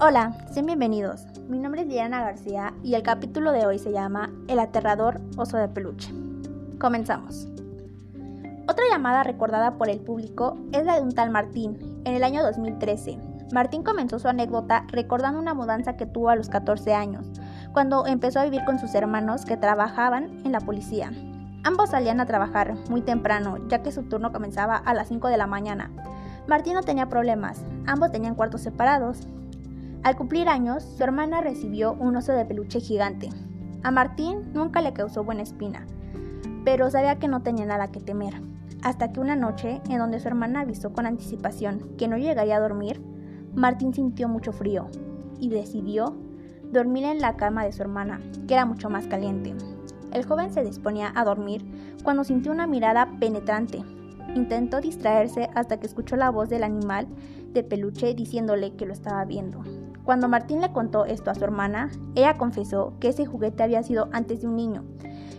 Hola, sean bienvenidos. Mi nombre es Diana García y el capítulo de hoy se llama El aterrador oso de peluche. Comenzamos. Otra llamada recordada por el público es la de un tal Martín, en el año 2013. Martín comenzó su anécdota recordando una mudanza que tuvo a los 14 años, cuando empezó a vivir con sus hermanos que trabajaban en la policía. Ambos salían a trabajar muy temprano, ya que su turno comenzaba a las 5 de la mañana. Martín no tenía problemas, ambos tenían cuartos separados. Al cumplir años, su hermana recibió un oso de peluche gigante. A Martín nunca le causó buena espina, pero sabía que no tenía nada que temer. Hasta que una noche, en donde su hermana avisó con anticipación que no llegaría a dormir, Martín sintió mucho frío y decidió dormir en la cama de su hermana, que era mucho más caliente. El joven se disponía a dormir cuando sintió una mirada penetrante. Intentó distraerse hasta que escuchó la voz del animal de peluche diciéndole que lo estaba viendo. Cuando Martín le contó esto a su hermana, ella confesó que ese juguete había sido antes de un niño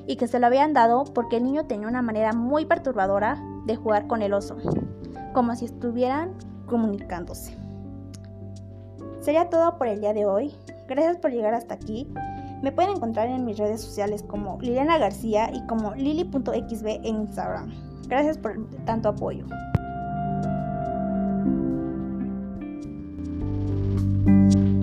y que se lo habían dado porque el niño tenía una manera muy perturbadora de jugar con el oso, como si estuvieran comunicándose. Sería todo por el día de hoy. Gracias por llegar hasta aquí. Me pueden encontrar en mis redes sociales como Liliana García y como lili.xb en Instagram. Gracias por tanto apoyo. thank you